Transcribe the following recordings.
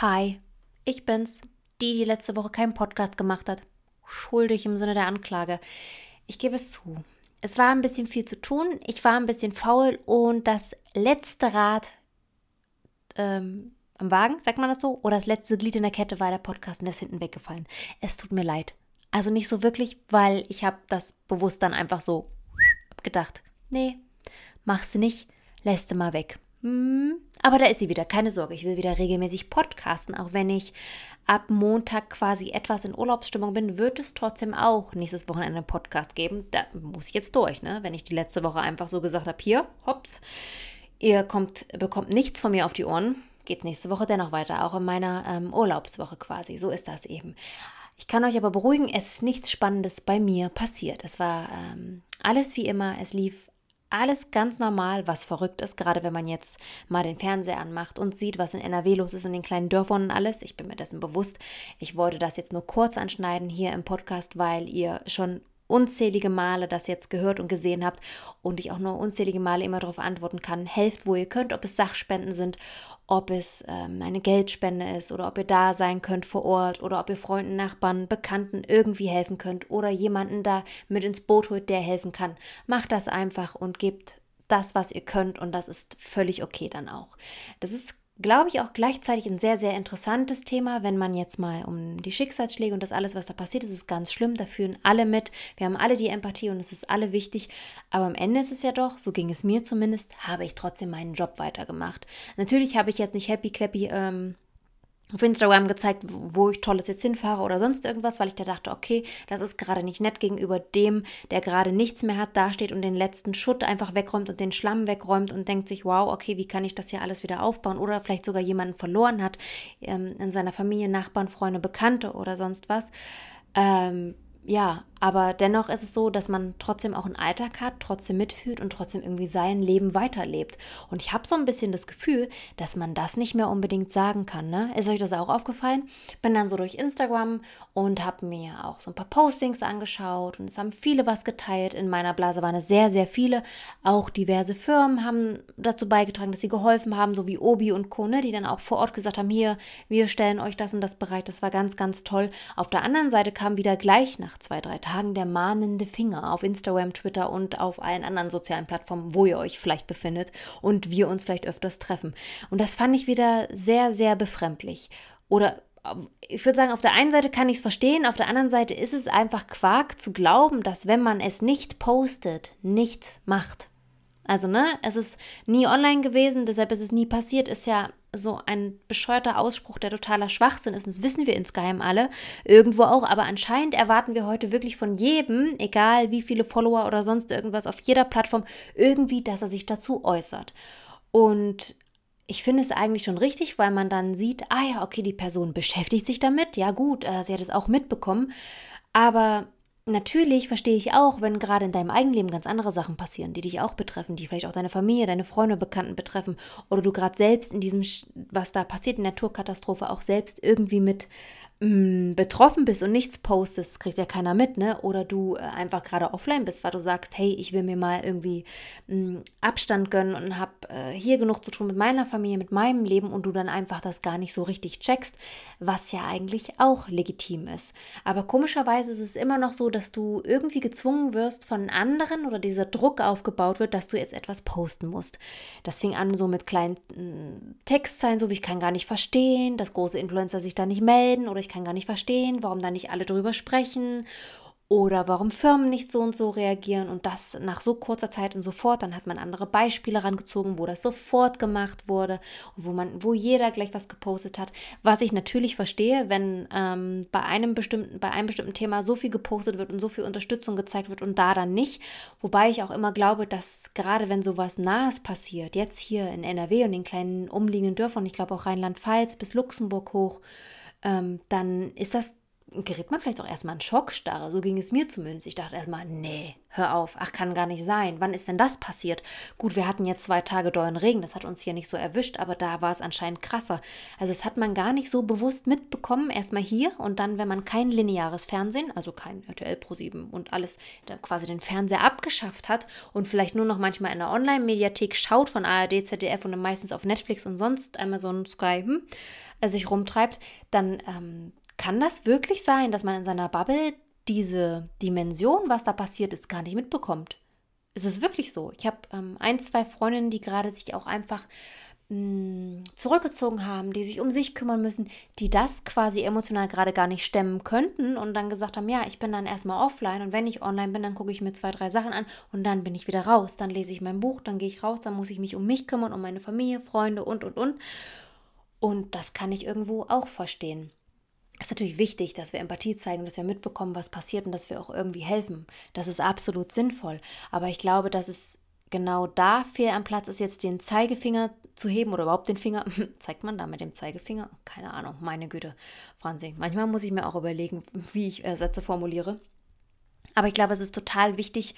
Hi, ich bin's, die, die letzte Woche keinen Podcast gemacht hat. Schuldig im Sinne der Anklage. Ich gebe es zu. Es war ein bisschen viel zu tun, ich war ein bisschen faul und das letzte Rad ähm, am Wagen, sagt man das so? Oder das letzte Glied in der Kette war der Podcast und der ist hinten weggefallen. Es tut mir leid. Also nicht so wirklich, weil ich habe das bewusst dann einfach so gedacht. Nee, machst du nicht, lässt mal weg. Hm, aber da ist sie wieder, keine Sorge, ich will wieder regelmäßig podcasten, auch wenn ich ab Montag quasi etwas in Urlaubsstimmung bin, wird es trotzdem auch nächstes Wochenende einen Podcast geben. Da muss ich jetzt durch, ne? Wenn ich die letzte Woche einfach so gesagt habe, hier, hops, ihr kommt, bekommt nichts von mir auf die Ohren, geht nächste Woche dennoch weiter, auch in meiner ähm, Urlaubswoche quasi. So ist das eben. Ich kann euch aber beruhigen, es ist nichts Spannendes bei mir passiert. Es war ähm, alles wie immer, es lief alles ganz normal, was verrückt ist, gerade wenn man jetzt mal den Fernseher anmacht und sieht, was in NRW los ist in den kleinen Dörfern und alles. Ich bin mir dessen bewusst. Ich wollte das jetzt nur kurz anschneiden hier im Podcast, weil ihr schon unzählige Male das jetzt gehört und gesehen habt und ich auch nur unzählige Male immer darauf antworten kann. Helft, wo ihr könnt, ob es Sachspenden sind, ob es ähm, eine Geldspende ist oder ob ihr da sein könnt vor Ort oder ob ihr Freunden, Nachbarn, Bekannten irgendwie helfen könnt oder jemanden da mit ins Boot holt, der helfen kann. Macht das einfach und gebt das, was ihr könnt und das ist völlig okay dann auch. Das ist glaube ich, auch gleichzeitig ein sehr, sehr interessantes Thema, wenn man jetzt mal um die Schicksalsschläge und das alles, was da passiert ist, ist ganz schlimm. Da fühlen alle mit. Wir haben alle die Empathie und es ist alle wichtig. Aber am Ende ist es ja doch, so ging es mir zumindest, habe ich trotzdem meinen Job weitergemacht. Natürlich habe ich jetzt nicht happy clappy ähm, auf Instagram gezeigt, wo ich tolles jetzt hinfahre oder sonst irgendwas, weil ich da dachte, okay, das ist gerade nicht nett gegenüber dem, der gerade nichts mehr hat, dasteht und den letzten Schutt einfach wegräumt und den Schlamm wegräumt und denkt sich, wow, okay, wie kann ich das hier alles wieder aufbauen? Oder vielleicht sogar jemanden verloren hat ähm, in seiner Familie, Nachbarn, Freunde, Bekannte oder sonst was. Ähm, ja, aber dennoch ist es so, dass man trotzdem auch einen Alltag hat, trotzdem mitfühlt und trotzdem irgendwie sein Leben weiterlebt. Und ich habe so ein bisschen das Gefühl, dass man das nicht mehr unbedingt sagen kann. Ne? Ist euch das auch aufgefallen? Bin dann so durch Instagram und habe mir auch so ein paar Postings angeschaut und es haben viele was geteilt. In meiner Blase waren es sehr, sehr viele. Auch diverse Firmen haben dazu beigetragen, dass sie geholfen haben, so wie Obi und Co., ne? die dann auch vor Ort gesagt haben, hier, wir stellen euch das und das bereit. Das war ganz, ganz toll. Auf der anderen Seite kam wieder gleich nach zwei, drei Tagen der mahnende Finger auf Instagram, Twitter und auf allen anderen sozialen Plattformen, wo ihr euch vielleicht befindet und wir uns vielleicht öfters treffen. Und das fand ich wieder sehr, sehr befremdlich. Oder ich würde sagen, auf der einen Seite kann ich es verstehen, auf der anderen Seite ist es einfach Quark zu glauben, dass wenn man es nicht postet, nichts macht. Also, ne, es ist nie online gewesen, deshalb ist es nie passiert, ist ja so ein bescheuerter Ausspruch, der totaler Schwachsinn ist. Und das wissen wir insgeheim alle, irgendwo auch. Aber anscheinend erwarten wir heute wirklich von jedem, egal wie viele Follower oder sonst irgendwas auf jeder Plattform, irgendwie, dass er sich dazu äußert. Und ich finde es eigentlich schon richtig, weil man dann sieht, ah ja, okay, die Person beschäftigt sich damit. Ja gut, äh, sie hat es auch mitbekommen. Aber Natürlich verstehe ich auch, wenn gerade in deinem eigenen Leben ganz andere Sachen passieren, die dich auch betreffen, die vielleicht auch deine Familie, deine Freunde, Bekannten betreffen, oder du gerade selbst in diesem, was da passiert, in der Naturkatastrophe, auch selbst irgendwie mit mh, mm, betroffen bist und nichts postest, kriegt ja keiner mit, ne? Oder du äh, einfach gerade offline bist, weil du sagst, hey, ich will mir mal irgendwie mh, mm, Abstand gönnen und habe äh, hier genug zu tun mit meiner Familie, mit meinem Leben und du dann einfach das gar nicht so richtig checkst, was ja eigentlich auch legitim ist. Aber komischerweise ist es immer noch so, dass du irgendwie gezwungen wirst von anderen oder dieser Druck aufgebaut wird, dass du jetzt etwas posten musst. Das fing an so mit kleinen mm, Textzeilen, so wie ich kann gar nicht verstehen, dass große Influencer sich da nicht melden oder ich kann gar nicht verstehen, warum da nicht alle drüber sprechen oder warum Firmen nicht so und so reagieren und das nach so kurzer Zeit und sofort. Dann hat man andere Beispiele rangezogen, wo das sofort gemacht wurde und wo man, wo jeder gleich was gepostet hat. Was ich natürlich verstehe, wenn ähm, bei einem bestimmten, bei einem bestimmten Thema so viel gepostet wird und so viel Unterstützung gezeigt wird und da dann nicht. Wobei ich auch immer glaube, dass gerade wenn sowas Nahes passiert, jetzt hier in NRW und den kleinen umliegenden Dörfern, ich glaube auch Rheinland-Pfalz bis Luxemburg hoch, ähm, dann ist das gerät man vielleicht auch erstmal in Schockstarre. So ging es mir zumindest. Ich dachte erstmal, nee, hör auf, ach, kann gar nicht sein. Wann ist denn das passiert? Gut, wir hatten jetzt zwei Tage dollen Regen, das hat uns hier nicht so erwischt, aber da war es anscheinend krasser. Also das hat man gar nicht so bewusst mitbekommen, erstmal hier und dann, wenn man kein lineares Fernsehen, also kein RTL Pro 7 und alles, quasi den Fernseher abgeschafft hat und vielleicht nur noch manchmal in der Online-Mediathek schaut von ARD, ZDF und dann meistens auf Netflix und sonst Amazon, Sky, hm, äh, sich rumtreibt, dann ähm, kann das wirklich sein, dass man in seiner Bubble diese Dimension, was da passiert ist, gar nicht mitbekommt? Es ist wirklich so. Ich habe ähm, ein, zwei Freundinnen, die gerade sich auch einfach mh, mm, zurückgezogen haben, die sich um sich kümmern müssen, die das quasi emotional gerade gar nicht stemmen könnten und dann gesagt haben, ja, ich bin dann erstmal offline und wenn ich online bin, dann gucke ich mir zwei, drei Sachen an und dann bin ich wieder raus. Dann lese ich mein Buch, dann gehe ich raus, dann muss ich mich um mich kümmern, um meine Familie, Freunde und, und, und. Und das kann ich irgendwo auch verstehen ist natürlich wichtig, dass wir Empathie zeigen, dass wir mitbekommen, was passiert und dass wir auch irgendwie helfen. Das ist absolut sinnvoll. Aber ich glaube, dass es genau da fehl am Platz ist, jetzt den Zeigefinger zu heben oder überhaupt den Finger. Zeigt man da mit dem Zeigefinger? Keine Ahnung, meine Güte, Franzi. Manchmal muss ich mir auch überlegen, wie ich äh, Sätze formuliere. Aber ich glaube, es ist total wichtig,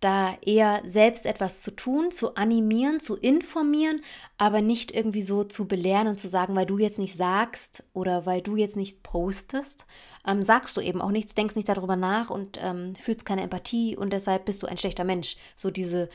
da eher selbst etwas zu tun, zu animieren, zu informieren, aber nicht irgendwie so zu belehren und zu sagen, weil du jetzt nicht sagst oder weil du jetzt nicht postest, ähm, sagst du eben auch nichts, denkst nicht darüber nach und ähm, fühlst keine Empathie und deshalb bist du ein schlechter Mensch. So diese,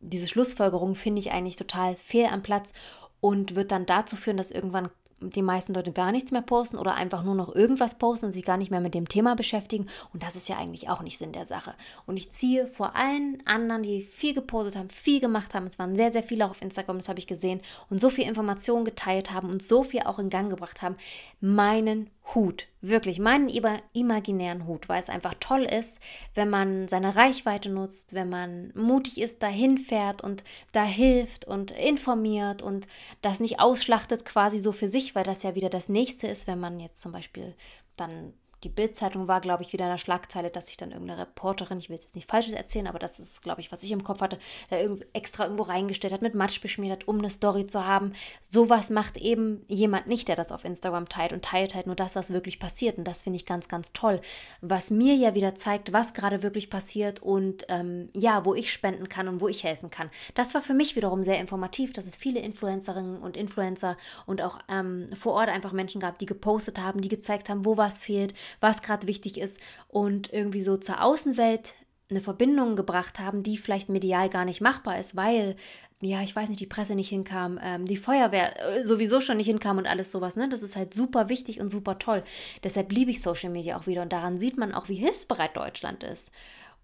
diese Schlussfolgerung finde ich eigentlich total fehl am Platz und wird dann dazu führen, dass irgendwann die meisten Leute gar nichts mehr posten oder einfach nur noch irgendwas posten und sich gar nicht mehr mit dem Thema beschäftigen. Und das ist ja eigentlich auch nicht Sinn der Sache. Und ich ziehe vor allen anderen, die viel gepostet haben, viel gemacht haben, es waren sehr, sehr viele auch auf Instagram, das habe ich gesehen, und so viel Informationen geteilt haben und so viel auch in Gang gebracht haben, meinen Hut. Wirklich, meinen imaginären Hut, weil es einfach toll ist, wenn man seine Reichweite nutzt, wenn man mutig ist, dahin fährt und da hilft und informiert und das nicht ausschlachtet quasi so für sich, weil das ja wieder das nächste ist, wenn man jetzt zum Beispiel dann die Bildzeitung war, glaube ich, wieder in der Schlagzeile, dass sich dann irgendeine Reporterin, ich will jetzt nicht Falsches erzählen, aber das ist, glaube ich, was ich im Kopf hatte, da extra irgendwo reingestellt hat, mit Matsch beschmiert hat, um eine Story zu haben. Sowas macht eben jemand nicht, der das auf Instagram teilt und teilt halt nur das, was wirklich passiert. Und das finde ich ganz, ganz toll. Was mir ja wieder zeigt, was gerade wirklich passiert und ähm, ja, wo ich spenden kann und wo ich helfen kann. Das war für mich wiederum sehr informativ, dass es viele Influencerinnen und Influencer und auch ähm, vor Ort einfach Menschen gab, die gepostet haben, die gezeigt haben, wo was fehlt, was gerade wichtig ist und irgendwie so zur Außenwelt eine Verbindung gebracht haben, die vielleicht medial gar nicht machbar ist, weil, ja, ich weiß nicht, die Presse nicht hinkam, ähm, die Feuerwehr äh, sowieso schon nicht hinkam und alles sowas, ne? Das ist halt super wichtig und super toll. Deshalb liebe ich Social Media auch wieder und daran sieht man auch, wie hilfsbereit Deutschland ist.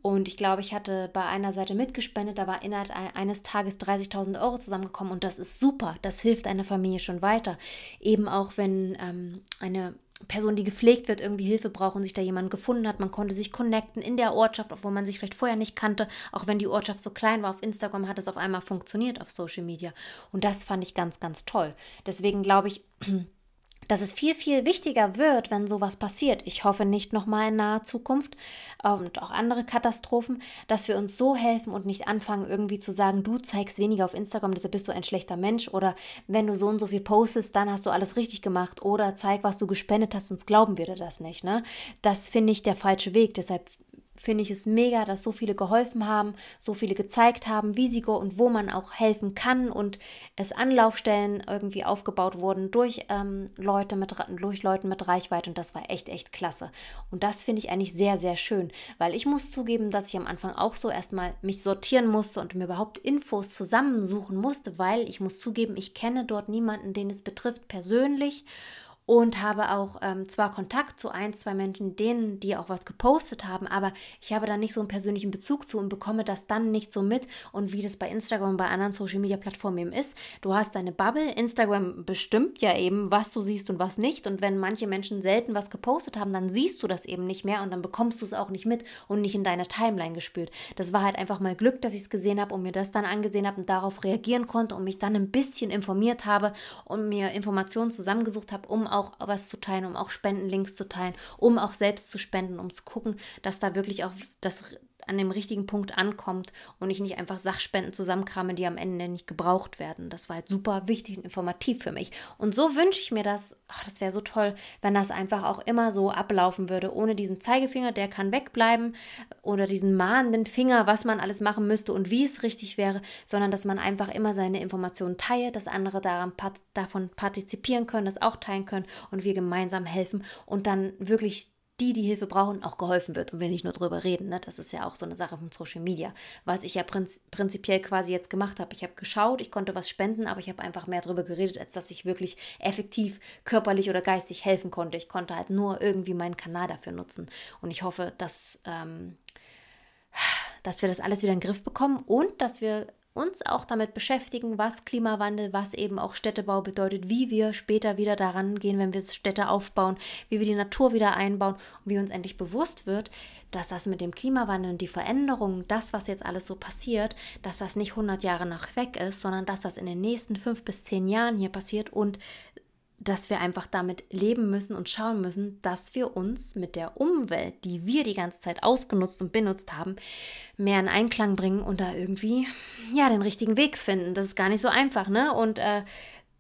Und ich glaube, ich hatte bei einer Seite mitgespendet, da war innerhalb eines Tages 30.000 Euro zusammengekommen und das ist super. Das hilft einer Familie schon weiter. Eben auch, wenn ähm, eine Person, die gepflegt wird, irgendwie Hilfe braucht und sich da jemand gefunden hat. Man konnte sich connecten in der Ortschaft, obwohl man sich vielleicht vorher nicht kannte. Auch wenn die Ortschaft so klein war, auf Instagram hat es auf einmal funktioniert auf Social Media. Und das fand ich ganz, ganz toll. Deswegen glaube ich, dass es viel, viel wichtiger wird, wenn sowas passiert. Ich hoffe nicht nochmal in naher Zukunft und auch andere Katastrophen, dass wir uns so helfen und nicht anfangen, irgendwie zu sagen, du zeigst weniger auf Instagram, deshalb bist du ein schlechter Mensch oder wenn du so und so viel postest, dann hast du alles richtig gemacht oder zeig, was du gespendet hast, sonst glauben wir dir das nicht. Ne? Das finde ich der falsche Weg. Deshalb finde ich es mega, dass so viele geholfen haben, so viele gezeigt haben, wie sie und wo man auch helfen kann und es Anlaufstellen irgendwie aufgebaut wurden durch ähm, Leute mit durch Leuten mit Reichweite und das war echt echt klasse. Und das finde ich eigentlich sehr sehr schön, weil ich muss zugeben, dass ich am Anfang auch so erstmal mich sortieren musste und mir überhaupt Infos zusammensuchen musste, weil ich muss zugeben, ich kenne dort niemanden, den es betrifft persönlich und habe auch ähm, zwar Kontakt zu ein, zwei Menschen, denen, die auch was gepostet haben, aber ich habe da nicht so einen persönlichen Bezug zu und bekomme das dann nicht so mit und wie das bei Instagram und bei anderen Social Media Plattformen eben ist. Du hast deine Bubble, Instagram bestimmt ja eben, was du siehst und was nicht und wenn manche Menschen selten was gepostet haben, dann siehst du das eben nicht mehr und dann bekommst du es auch nicht mit und nicht in deine Timeline gespürt. Das war halt einfach mal Glück, dass ich es gesehen habe und mir das dann angesehen habe und darauf reagieren konnte und mich dann ein bisschen informiert habe und mir Informationen zusammengesucht habe, um auch was zu teilen, um auch Spendenlinks zu teilen, um auch selbst zu spenden, um zu gucken, dass da wirklich auch das an dem richtigen Punkt ankommt und ich nicht einfach Sachspenden zusammenkrame, die am Ende nicht gebraucht werden. Das war halt super wichtig und informativ für mich. Und so wünsche ich mir das, ach, das wäre so toll, wenn das einfach auch immer so ablaufen würde, ohne diesen Zeigefinger, der kann wegbleiben, oder diesen mahnenden Finger, was man alles machen müsste und wie es richtig wäre, sondern dass man einfach immer seine Informationen teilt, dass andere daran, davon partizipieren können, das auch teilen können und wir gemeinsam helfen und dann wirklich die, die Hilfe brauchen, auch geholfen wird und wir nicht nur drüber reden. Ne? Das ist ja auch so eine Sache von Social Media, was ich ja prinz prinzipiell quasi jetzt gemacht habe. Ich habe geschaut, ich konnte was spenden, aber ich habe einfach mehr darüber geredet, als dass ich wirklich effektiv körperlich oder geistig helfen konnte. Ich konnte halt nur irgendwie meinen Kanal dafür nutzen. Und ich hoffe, dass, ähm, dass wir das alles wieder in den Griff bekommen und dass wir uns auch damit beschäftigen, was Klimawandel, was eben auch Städtebau bedeutet, wie wir später wieder daran gehen, wenn wir Städte aufbauen, wie wir die Natur wieder einbauen und wie uns endlich bewusst wird, dass das mit dem Klimawandel und die Veränderungen, das, was jetzt alles so passiert, dass das nicht 100 Jahre nach weg ist, sondern dass das in den nächsten fünf bis zehn Jahren hier passiert und dass wir einfach damit leben müssen und schauen müssen, dass wir uns mit der Umwelt, die wir die ganze Zeit ausgenutzt und benutzt haben, mehr in Einklang bringen und da irgendwie ja den richtigen Weg finden. Das ist gar nicht so einfach, ne? Und äh,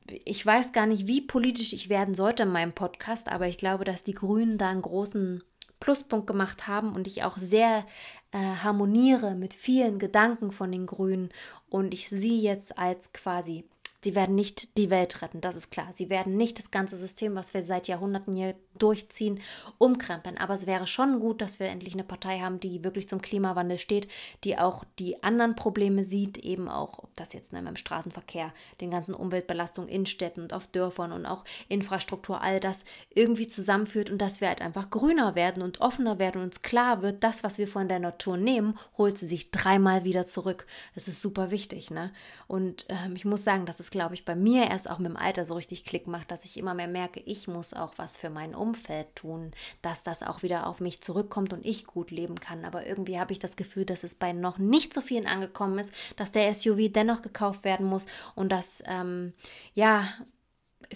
ich weiß gar nicht, wie politisch ich werden sollte in meinem Podcast, aber ich glaube, dass die Grünen da einen großen Pluspunkt gemacht haben und ich auch sehr äh, harmoniere mit vielen Gedanken von den Grünen und ich sie jetzt als quasi Sie werden nicht die Welt retten, das ist klar. Sie werden nicht das ganze System, was wir seit Jahrhunderten hier durchziehen, umkrempeln. Aber es wäre schon gut, dass wir endlich eine Partei haben, die wirklich zum Klimawandel steht, die auch die anderen Probleme sieht, eben auch, ob das jetzt ne, im Straßenverkehr, den ganzen Umweltbelastungen in Städten und auf Dörfern und auch Infrastruktur, all das irgendwie zusammenführt und dass wir halt einfach grüner werden und offener werden und uns klar wird, das, was wir von der Natur nehmen, holt sie sich dreimal wieder zurück. Das ist super wichtig, ne? Und ähm, ich muss sagen, das ist glaube ich, bei mir erst auch mit dem Alter so richtig Klick macht, dass ich immer mehr merke, ich muss auch was für mein Umfeld tun, dass das auch wieder auf mich zurückkommt und ich gut leben kann. Aber irgendwie habe ich das Gefühl, dass es bei noch nicht so vielen angekommen ist, dass der SUV dennoch gekauft werden muss und dass, ähm, ja,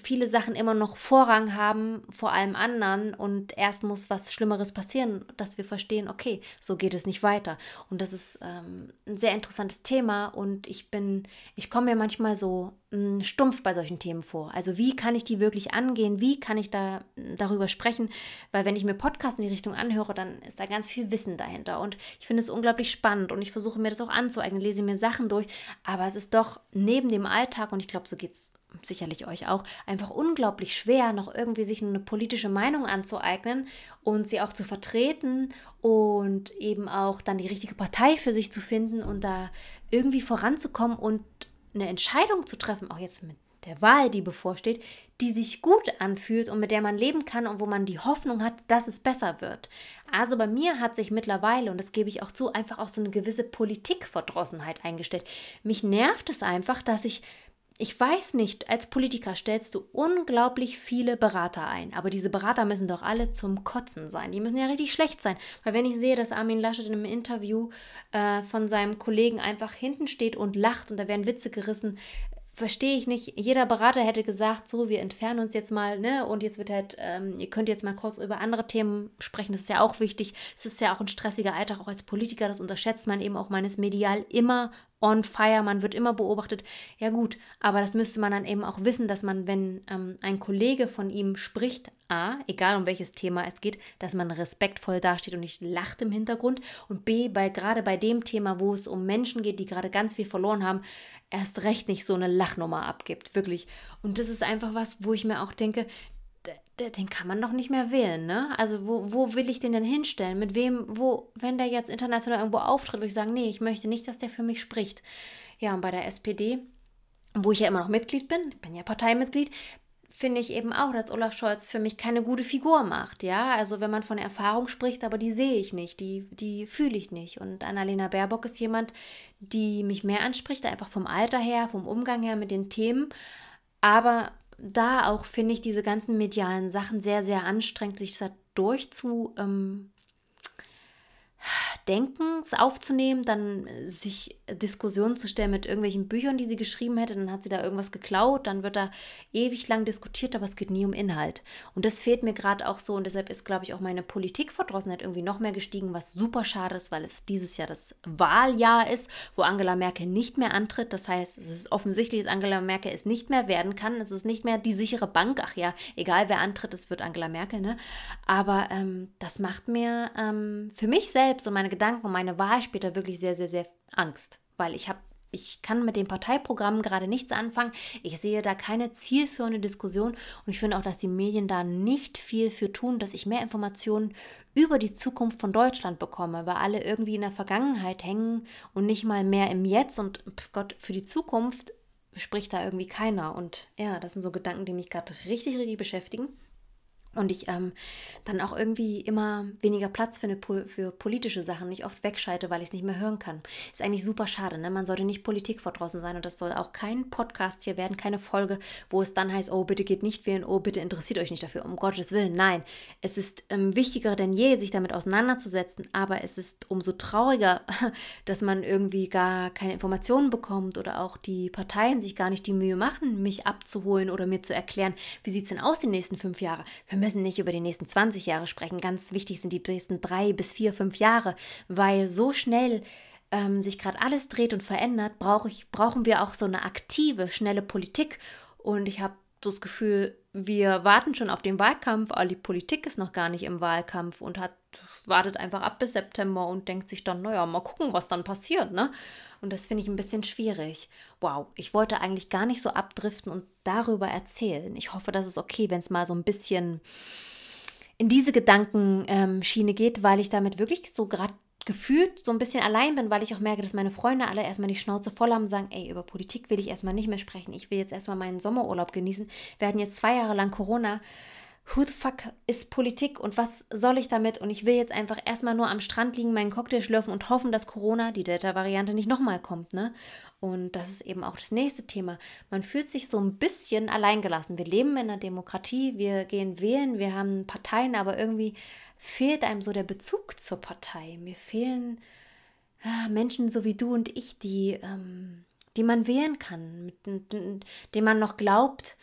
viele Sachen immer noch Vorrang haben vor allem anderen und erst muss was Schlimmeres passieren, dass wir verstehen, okay, so geht es nicht weiter. Und das ist ähm, ein sehr interessantes Thema und ich bin, ich komme mir manchmal so mh, mm, stumpf bei solchen Themen vor. Also wie kann ich die wirklich angehen? Wie kann ich da darüber sprechen? Weil wenn ich mir Podcasts in die Richtung anhöre, dann ist da ganz viel Wissen dahinter und ich finde es unglaublich spannend und ich versuche mir das auch anzueignen, lese mir Sachen durch, aber es ist doch neben dem Alltag und ich glaube, so geht es sicherlich euch auch, einfach unglaublich schwer, noch irgendwie sich eine politische Meinung anzueignen und sie auch zu vertreten und eben auch dann die richtige Partei für sich zu finden und da irgendwie voranzukommen und eine Entscheidung zu treffen, auch jetzt mit der Wahl, die bevorsteht, die sich gut anfühlt und mit der man leben kann und wo man die Hoffnung hat, dass es besser wird. Also bei mir hat sich mittlerweile, und das gebe ich auch zu, einfach auch so eine gewisse Politikverdrossenheit eingestellt. Mich nervt es einfach, dass ich ich weiß nicht, als Politiker stellst du unglaublich viele Berater ein, aber diese Berater müssen doch alle zum Kotzen sein. Die müssen ja richtig schlecht sein. Weil wenn ich sehe, dass Armin Laschet in einem Interview äh, von seinem Kollegen einfach hinten steht und lacht und da werden Witze gerissen, verstehe ich nicht. Jeder Berater hätte gesagt, so, wir entfernen uns jetzt mal, ne? Und jetzt wird halt, ähm, ihr könnt jetzt mal kurz über andere Themen sprechen. Das ist ja auch wichtig. Es ist ja auch ein stressiger Alltag, auch als Politiker. Das unterschätzt man eben auch meines medial immer on fire, man wird immer beobachtet. Ja gut, aber das müsste man dann eben auch wissen, dass man, wenn ähm, ein Kollege von ihm spricht, A, egal um welches Thema es geht, dass man respektvoll dasteht und nicht lacht im Hintergrund. Und B, bei, gerade bei dem Thema, wo es um Menschen geht, die gerade ganz viel verloren haben, erst recht nicht so eine Lachnummer abgibt, wirklich. Und das ist einfach was, wo ich mir auch denke, den kann man doch nicht mehr wählen, ne? Also wo, wo will ich den denn hinstellen? Mit wem, wo, wenn der jetzt international irgendwo auftritt, würde ich sagen, nee, ich möchte nicht, dass der für mich spricht. Ja, und bei der SPD, wo ich ja immer noch Mitglied bin, ich bin ja Parteimitglied, finde ich eben auch, dass Olaf Scholz für mich keine gute Figur macht, ja? Also wenn man von Erfahrung spricht, aber die sehe ich nicht, die, die fühle ich nicht. Und Annalena Baerbock ist jemand, die mich mehr anspricht, einfach vom Alter her, vom Umgang her mit den Themen, aber da auch finde ich diese ganzen medialen Sachen sehr, sehr anstrengend, sich da durchzu ähm, Denkens aufzunehmen, dann äh, sich Diskussionen zu stellen mit irgendwelchen Büchern, die sie geschrieben hätte. Dann hat sie da irgendwas geklaut, dann wird da ewig lang diskutiert, aber es geht nie um Inhalt. Und das fehlt mir gerade auch so und deshalb ist, glaube ich, auch meine Politikverdrossenheit irgendwie noch mehr gestiegen, was super schade ist, weil es dieses Jahr das Wahljahr ist, wo Angela Merkel nicht mehr antritt. Das heißt, es ist offensichtlich, dass Angela Merkel es nicht mehr werden kann. Es ist nicht mehr die sichere Bank. Ach ja, egal wer antritt, es wird Angela Merkel, ne? Aber ähm, das macht mir ähm, für mich selbst und meine Gedanken und meine Wahl später wirklich sehr, sehr, sehr Angst, weil ich habe ich kann mit dem Parteiprogramm gerade nichts anfangen. Ich sehe da keine zielführende Diskussion. Und ich finde auch, dass die Medien da nicht viel für tun, dass ich mehr Informationen über die Zukunft von Deutschland bekomme, weil alle irgendwie in der Vergangenheit hängen und nicht mal mehr im Jetzt. Und Gott, für die Zukunft spricht da irgendwie keiner. Und ja, das sind so Gedanken, die mich gerade richtig, richtig beschäftigen und ich ähm, dann auch irgendwie immer weniger Platz finde für politische Sachen und ich oft wegschalte, weil ich es nicht mehr hören kann. Ist eigentlich super schade, ne? Man sollte nicht politikverdrossen sein und das soll auch kein Podcast hier werden, keine Folge, wo es dann heißt, oh, bitte geht nicht wählen, oh, bitte interessiert euch nicht dafür, um Gottes Willen. Nein, es ist ähm, wichtiger denn je, sich damit auseinanderzusetzen, aber es ist umso trauriger, dass man irgendwie gar keine Informationen bekommt oder auch die Parteien sich gar nicht die Mühe machen, mich abzuholen oder mir zu erklären, wie sieht es denn aus die nächsten fünf Jahre. Wir müssen nicht über die nächsten 20 Jahre sprechen. Ganz wichtig sind die nächsten drei bis vier, fünf Jahre, weil so schnell ähm, sich gerade alles dreht und verändert, brauch ich, brauchen wir auch so eine aktive, schnelle Politik. Und ich habe das Gefühl, wir warten schon auf den Wahlkampf, aber die Politik ist noch gar nicht im Wahlkampf und hat wartet einfach ab bis September und denkt sich dann, naja, mal gucken, was dann passiert, ne? Und das finde ich ein bisschen schwierig. Wow, ich wollte eigentlich gar nicht so abdriften und darüber erzählen. Ich hoffe, das ist okay, wenn es mal so ein bisschen in diese Gedankenschiene ähm, geht, weil ich damit wirklich so gerade gefühlt so ein bisschen allein bin, weil ich auch merke, dass meine Freunde alle erstmal die Schnauze voll haben und sagen, ey, über Politik will ich erstmal nicht mehr sprechen. Ich will jetzt erstmal meinen Sommerurlaub genießen. Wir hatten jetzt zwei Jahre lang Corona who the fuck ist Politik und was soll ich damit? Und ich will jetzt einfach erstmal nur am Strand liegen, meinen Cocktail schlürfen und hoffen, dass Corona, die Delta-Variante, nicht nochmal kommt, ne? Und das ist eben auch das nächste Thema. Man fühlt sich so ein bisschen alleingelassen. Wir leben in einer Demokratie, wir gehen wählen, wir haben Parteien, aber irgendwie fehlt einem so der Bezug zur Partei. Mir fehlen ah, Menschen so wie du und ich, die, ähm, die man wählen kann, mit, denen man noch glaubt,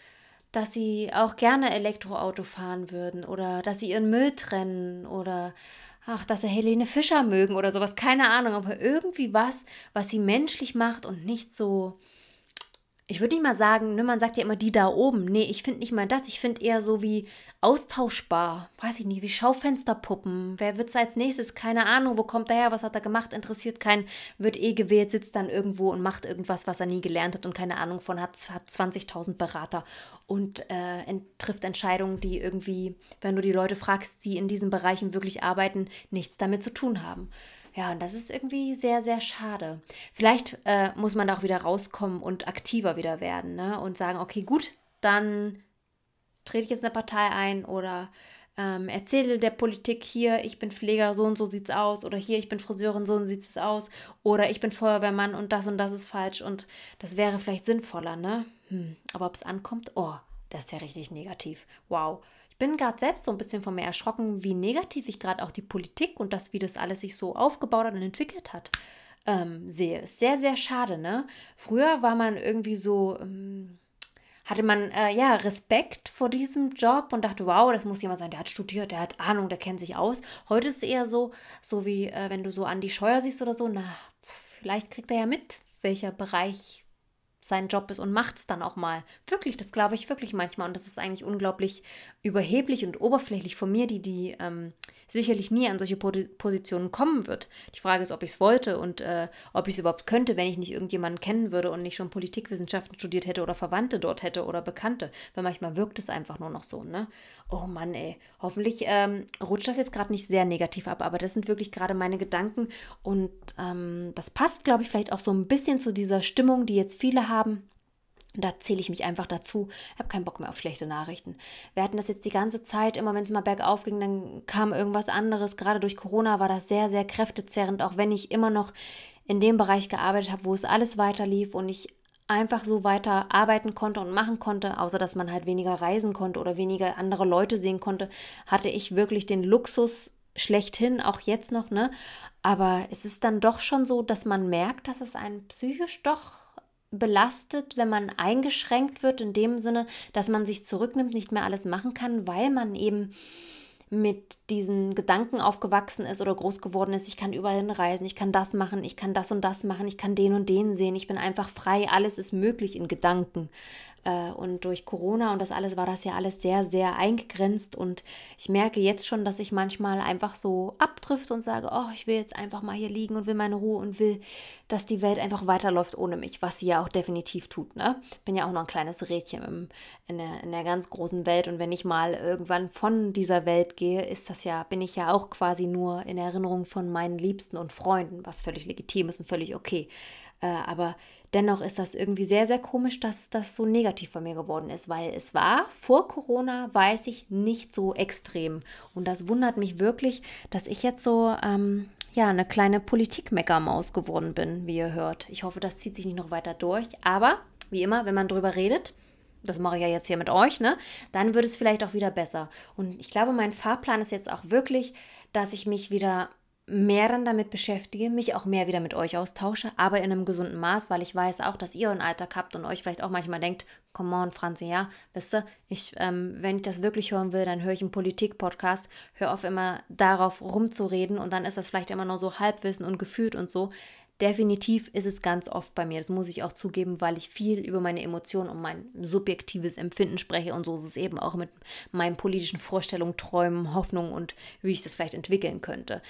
dass sie auch gerne Elektroauto fahren würden oder dass sie ihren Müll trennen oder ach, dass sie Helene Fischer mögen oder sowas, keine Ahnung, aber irgendwie was, was sie menschlich macht und nicht so ich würde nicht mal sagen, ne, man sagt ja immer die da oben. Nee, ich finde nicht mal das. Ich finde eher so wie austauschbar. Weiß ich nicht, wie Schaufensterpuppen. Wer wird es als nächstes? Keine Ahnung, wo kommt er her? Was hat er gemacht? Interessiert keinen. Wird eh gewählt, sitzt dann irgendwo und macht irgendwas, was er nie gelernt hat und keine Ahnung von hat. Hat 20.000 Berater und äh, trifft Entscheidungen, die irgendwie, wenn du die Leute fragst, die in diesen Bereichen wirklich arbeiten, nichts damit zu tun haben. Ja, und das ist irgendwie sehr, sehr schade. Vielleicht äh, muss man da auch wieder rauskommen und aktiver wieder werden ne? und sagen, okay, gut, dann trete ich jetzt eine Partei ein oder ähm, erzähle der Politik hier, ich bin Pfleger, so und so sieht's aus oder hier, ich bin Friseurin, so und so sieht's aus oder ich bin Feuerwehrmann und das und das ist falsch und das wäre vielleicht sinnvoller, ne? Hm. Aber ob es ankommt, oh, das ist ja richtig negativ. Wow. Ich bin gerade selbst so ein bisschen von mir erschrocken, wie negativ ich gerade auch die Politik und das, wie das alles sich so aufgebaut und entwickelt hat, ähm, sehe. Ist sehr, sehr schade, ne? Früher war man irgendwie so. Ähm, hatte man äh, ja Respekt vor diesem Job und dachte, wow, das muss jemand sein, der hat studiert, der hat Ahnung, der kennt sich aus. Heute ist es eher so, so wie äh, wenn du so an die Scheuer siehst oder so, na, vielleicht kriegt er ja mit, welcher Bereich sein Job ist und macht es dann auch mal. Wirklich, das glaube ich wirklich manchmal. Und das ist eigentlich unglaublich überheblich und oberflächlich von mir, die, die ähm, sicherlich nie an solche Positionen kommen wird. Die Frage ist, ob ich es wollte und äh, ob ich es überhaupt könnte, wenn ich nicht irgendjemanden kennen würde und nicht schon Politikwissenschaften studiert hätte oder Verwandte dort hätte oder Bekannte. Weil manchmal wirkt es einfach nur noch so, ne? Oh Mann, ey. Hoffentlich ähm, rutscht das jetzt gerade nicht sehr negativ ab, aber das sind wirklich gerade meine Gedanken und ähm, das passt, glaube ich, vielleicht auch so ein bisschen zu dieser Stimmung, die jetzt viele haben da zähle ich mich einfach dazu. Ich habe keinen Bock mehr auf schlechte Nachrichten. Wir hatten das jetzt die ganze Zeit, immer wenn es mal bergauf ging, dann kam irgendwas anderes. Gerade durch Corona war das sehr, sehr kräftezerrend, auch wenn ich immer noch in dem Bereich gearbeitet habe, wo es alles weiter lief und ich einfach so weiter arbeiten konnte und machen konnte, außer dass man halt weniger reisen konnte oder weniger andere Leute sehen konnte, hatte ich wirklich den Luxus, schlechthin, auch jetzt noch, ne? Aber es ist dann doch schon so, dass man merkt, dass es einen psychisch doch belastet, wenn man eingeschränkt wird, in dem Sinne, dass man sich zurücknimmt, nicht mehr alles machen kann, weil man eben mit diesen Gedanken aufgewachsen ist oder groß geworden ist, ich kann überall hinreisen, ich kann das machen, ich kann das und das machen, ich kann den und den sehen, ich bin einfach frei, alles ist möglich in Gedanken. Äh, und durch Corona und das alles war das ja alles sehr, sehr eingegrenzt. Und ich merke jetzt schon, dass ich manchmal einfach so abtrifft und sage, oh, ich will jetzt einfach mal hier liegen und will meine Ruhe und will, dass die Welt einfach weiterläuft ohne mich, was sie ja auch definitiv tut. Ne? Bin ja auch noch ein kleines Rädchen im, in, der, in der ganz großen Welt. Und wenn ich mal irgendwann von dieser Welt gehe, ist das ja, bin ich ja auch quasi nur in Erinnerung von meinen Liebsten und Freunden, was völlig legitim ist und völlig okay. Äh, aber dennoch ist das irgendwie sehr, sehr komisch, dass das so negativ bei mir geworden ist, weil es war vor Corona, weiß ich, nicht so extrem. Und das wundert mich wirklich, dass ich jetzt so, ähm, ja, eine kleine Politik-Meckermaus geworden bin, wie ihr hört. Ich hoffe, das zieht sich nicht noch weiter durch. Aber, wie immer, wenn man drüber redet, das mache ich ja jetzt hier mit euch, ne? Dann wird es vielleicht auch wieder besser. Und ich glaube, mein Fahrplan ist jetzt auch wirklich, dass ich mich wieder mehr dann damit beschäftige, mich auch mehr wieder mit euch austausche, aber in einem gesunden Maß, weil ich weiß auch, dass ihr einen Alltag habt und euch vielleicht auch manchmal denkt, come on, Franzi, ja, wisst ihr, ich, ähm, wenn ich das wirklich hören will, dann höre ich einen Politik-Podcast, höre auf immer darauf rumzureden und dann ist das vielleicht immer nur so Halbwissen und gefühlt und so. Definitiv ist es ganz oft bei mir, das muss ich auch zugeben, weil ich viel über meine Emotionen und mein subjektives Empfinden spreche und so ist es eben auch mit meinen politischen Vorstellungen, Träumen, Hoffnungen und wie ich das vielleicht entwickeln könnte.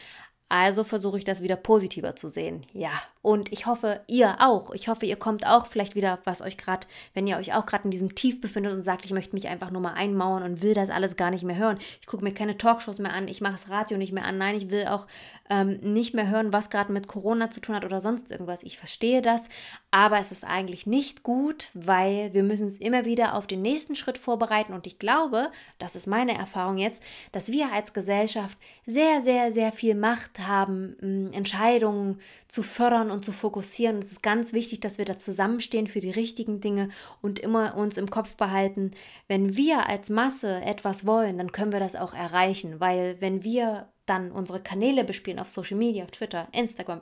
Also versuche ich das wieder positiver zu sehen. Ja, und ich hoffe, ihr auch. Ich hoffe, ihr kommt auch vielleicht wieder, was euch gerade, wenn ihr euch auch gerade in diesem Tief befindet und sagt, ich möchte mich einfach nur mal einmauern und will das alles gar nicht mehr hören. Ich gucke mir keine Talkshows mehr an, ich mache das Radio nicht mehr an. Nein, ich will auch ähm, nicht mehr hören, was gerade mit Corona zu tun hat oder sonst irgendwas. Ich verstehe das, aber es ist eigentlich nicht gut, weil wir müssen uns immer wieder auf den nächsten Schritt vorbereiten. Und ich glaube, das ist meine Erfahrung jetzt, dass wir als Gesellschaft sehr, sehr, sehr viel Macht haben, Entscheidungen zu fördern und zu fokussieren. es ist ganz wichtig, dass wir da zusammenstehen für die richtigen Dinge und immer uns im Kopf behalten, wenn wir als Masse etwas wollen, dann können wir das auch erreichen, weil wenn wir dann unsere Kanäle bespielen auf Social Media, auf Twitter, Instagram,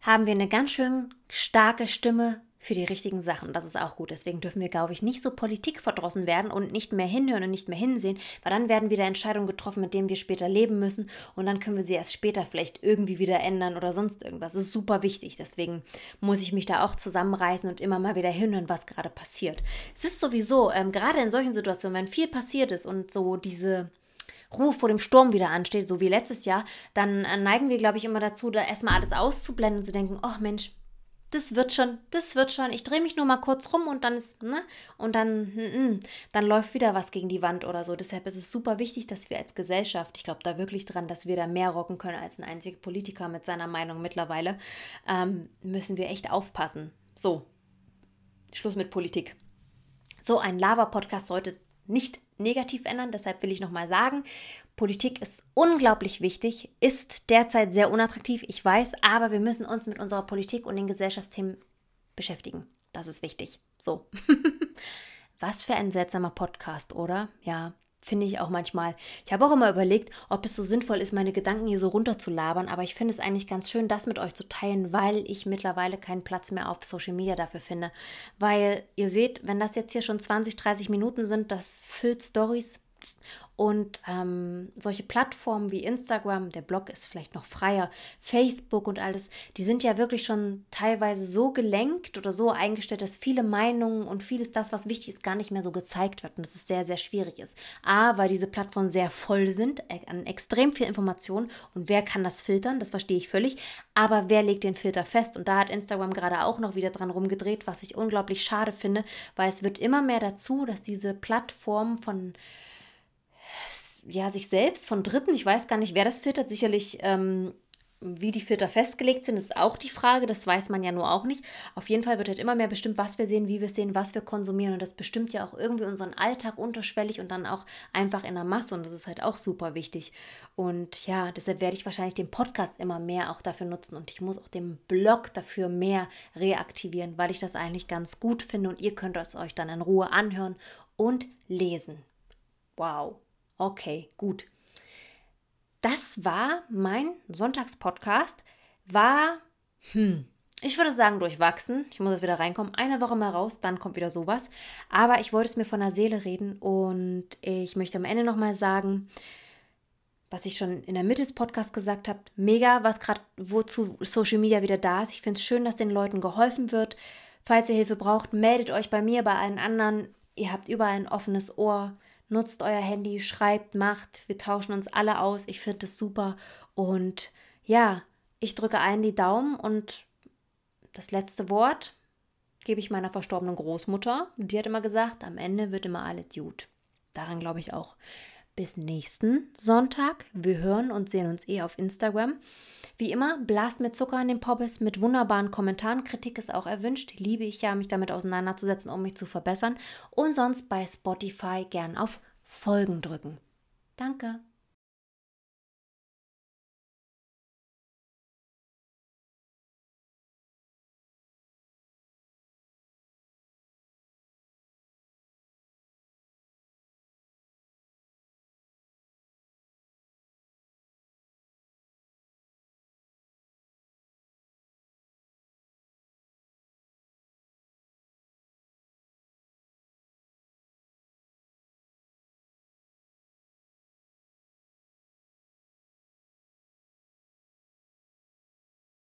haben wir eine ganz schön starke Stimme für die richtigen Sachen. Das ist auch gut. Deswegen dürfen wir, glaube ich, nicht so politikverdrossen werden und nicht mehr hinhören und nicht mehr hinsehen, weil dann werden wieder Entscheidungen getroffen, mit denen wir später leben müssen und dann können wir sie erst später vielleicht irgendwie wieder ändern oder sonst irgendwas. Das ist super wichtig. Deswegen muss ich mich da auch zusammenreißen und immer mal wieder hinhören, was gerade passiert. Es ist sowieso, ähm, gerade in solchen Situationen, wenn viel passiert ist und so diese Ruhe vor dem Sturm wieder ansteht, so wie letztes Jahr, dann äh, neigen wir, glaube ich, immer dazu, da erstmal alles auszublenden und zu denken, oh Mensch, das wird schon, das wird schon. Ich drehe mich nur mal kurz rum und dann ist, ne? Und dann, mm, mm, dann läuft wieder was gegen die Wand oder so. Deshalb ist es super wichtig, dass wir als Gesellschaft, ich glaube da wirklich dran, dass wir da mehr rocken können als ein einziger Politiker mit seiner Meinung mittlerweile, ähm, müssen wir echt aufpassen. So, Schluss mit Politik. So ein Lava-Podcast sollte nicht negativ ändern. Deshalb will ich nochmal sagen, Politik ist unglaublich wichtig, ist derzeit sehr unattraktiv, ich weiß, aber wir müssen uns mit unserer Politik und den Gesellschaftsthemen beschäftigen. Das ist wichtig. So. Was für ein seltsamer Podcast, oder? Ja, Finde ich auch manchmal. Ich habe auch immer überlegt, ob es so sinnvoll ist, meine Gedanken hier so runterzulabern, aber ich finde es eigentlich ganz schön, das mit euch zu teilen, weil ich mittlerweile keinen Platz mehr auf Social Media dafür finde. Weil ihr seht, wenn das jetzt hier schon 20, 30 Minuten sind, das füllt Stories und ähm, solche Plattformen wie Instagram, der Blog ist vielleicht noch freier, Facebook und alles, die sind ja wirklich schon teilweise so gelenkt oder so eingestellt, dass viele Meinungen und vieles das, was wichtig ist, gar nicht mehr so gezeigt wird und dass es sehr, sehr schwierig ist. A, weil diese Plattformen sehr voll sind äh, an extrem viel Information und wer kann das filtern, das verstehe ich völlig, aber wer legt den Filter fest? Und da hat Instagram gerade auch noch wieder dran rumgedreht, was ich unglaublich schade finde, weil es wird immer mehr dazu, dass diese Plattformen von ja, sich selbst von Dritten, ich weiß gar nicht, wer das filtert, sicherlich ähm, wie die Filter festgelegt sind, ist auch die Frage, das weiß man ja nur auch nicht. Auf jeden Fall wird halt immer mehr bestimmt, was wir sehen, wie wir sehen, was wir konsumieren und das bestimmt ja auch irgendwie unseren Alltag unterschwellig und dann auch einfach in der Masse und das ist halt auch super wichtig. Und ja, deshalb werde ich wahrscheinlich den Podcast immer mehr auch dafür nutzen und ich muss auch den Blog dafür mehr reaktivieren, weil ich das eigentlich ganz gut finde und ihr könnt es euch dann in Ruhe anhören und lesen. Wow. Okay, gut. das war mein Sonntagspodcast. War, hm, ich würde sagen, durchwachsen. Ich muss jetzt wieder reinkommen. Eine Woche mal raus, dann kommt wieder sowas. Aber ich wollte es mir von der Seele reden und ich möchte am Ende nochmal sagen, was ich schon in der Mitte des Podcasts gesagt habe, mega, was gerade, wozu Social Media wieder da ist. Ich finde es schön, dass den Leuten geholfen wird. Falls ihr Hilfe braucht, meldet euch bei mir, bei allen anderen. Ihr habt überall ein offenes Ohr. Nutzt euer Handy, schreibt, macht. Wir tauschen uns alle aus. Ich finde das super. Und ja, ich drücke allen die Daumen und das letzte Wort gebe ich meiner verstorbenen Großmutter. Die hat immer gesagt, am Ende wird immer alles gut. Daran glaube ich auch. Bis nächsten Sonntag. Wir hören und sehen uns eh auf Instagram. Wie immer, blast mit Zucker in den Poppes mit wunderbaren Kommentaren. Kritik ist auch erwünscht. Liebe ich ja, mich damit auseinanderzusetzen, um mich zu verbessern. Und sonst bei Spotify gern auf Folgen drücken. Danke.